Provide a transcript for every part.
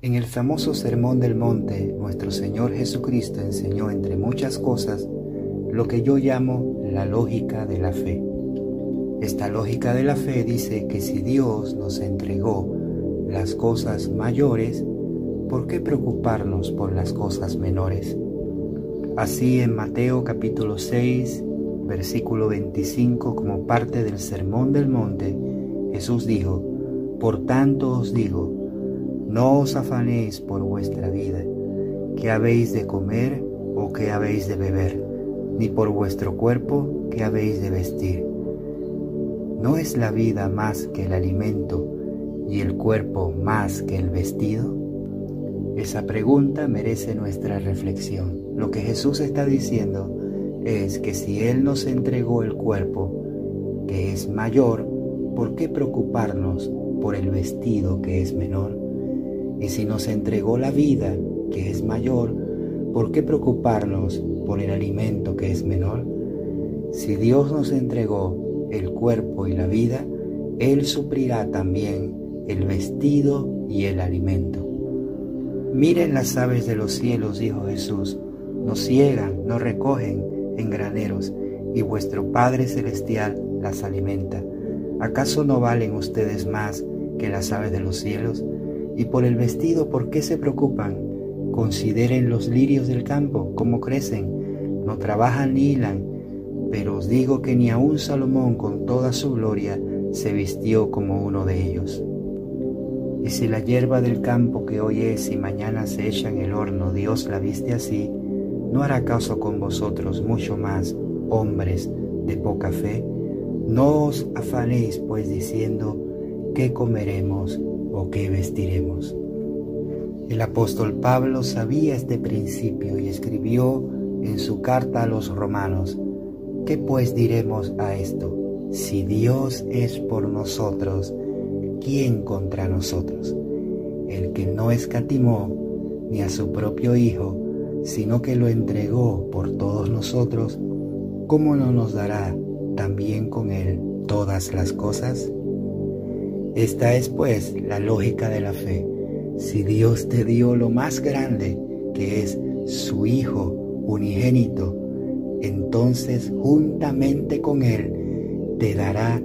En el famoso Sermón del Monte, nuestro Señor Jesucristo enseñó, entre muchas cosas, lo que yo llamo la lógica de la fe. Esta lógica de la fe dice que si Dios nos entregó las cosas mayores, ¿por qué preocuparnos por las cosas menores? Así en Mateo capítulo 6, versículo 25, como parte del Sermón del Monte, Jesús dijo, Por tanto os digo, no os afanéis por vuestra vida, que habéis de comer o que habéis de beber, ni por vuestro cuerpo que habéis de vestir. ¿No es la vida más que el alimento y el cuerpo más que el vestido? Esa pregunta merece nuestra reflexión. Lo que Jesús está diciendo es que si Él nos entregó el cuerpo, que es mayor, ¿por qué preocuparnos por el vestido que es menor? Y si nos entregó la vida, que es mayor, ¿por qué preocuparnos por el alimento que es menor? Si Dios nos entregó el cuerpo y la vida, Él suplirá también el vestido y el alimento. Miren las aves de los cielos, dijo Jesús, no ciegan, no recogen en graneros, y vuestro Padre Celestial las alimenta. ¿Acaso no valen ustedes más que las aves de los cielos? Y por el vestido, ¿por qué se preocupan? Consideren los lirios del campo, cómo crecen, no trabajan ni hilan pero os digo que ni aun Salomón con toda su gloria se vistió como uno de ellos. Y si la hierba del campo que hoy es y mañana se echa en el horno, Dios la viste así, ¿no hará caso con vosotros mucho más, hombres de poca fe? No os afanéis pues diciendo, ¿qué comeremos o qué vestiremos? El apóstol Pablo sabía este principio y escribió en su carta a los romanos, ¿Qué pues diremos a esto? Si Dios es por nosotros, ¿quién contra nosotros? El que no escatimó ni a su propio Hijo, sino que lo entregó por todos nosotros, ¿cómo no nos dará también con Él todas las cosas? Esta es pues la lógica de la fe. Si Dios te dio lo más grande, que es su Hijo unigénito, entonces juntamente con Él te dará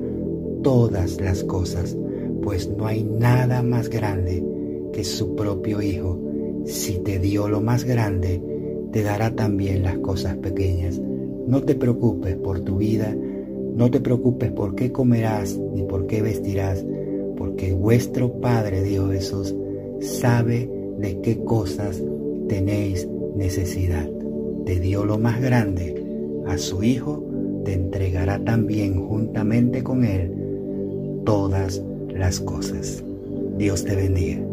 todas las cosas, pues no hay nada más grande que su propio Hijo. Si te dio lo más grande, te dará también las cosas pequeñas. No te preocupes por tu vida, no te preocupes por qué comerás ni por qué vestirás, porque vuestro Padre, dijo Jesús, sabe de qué cosas tenéis necesidad. Te dio lo más grande a su Hijo, te entregará también juntamente con Él todas las cosas. Dios te bendiga.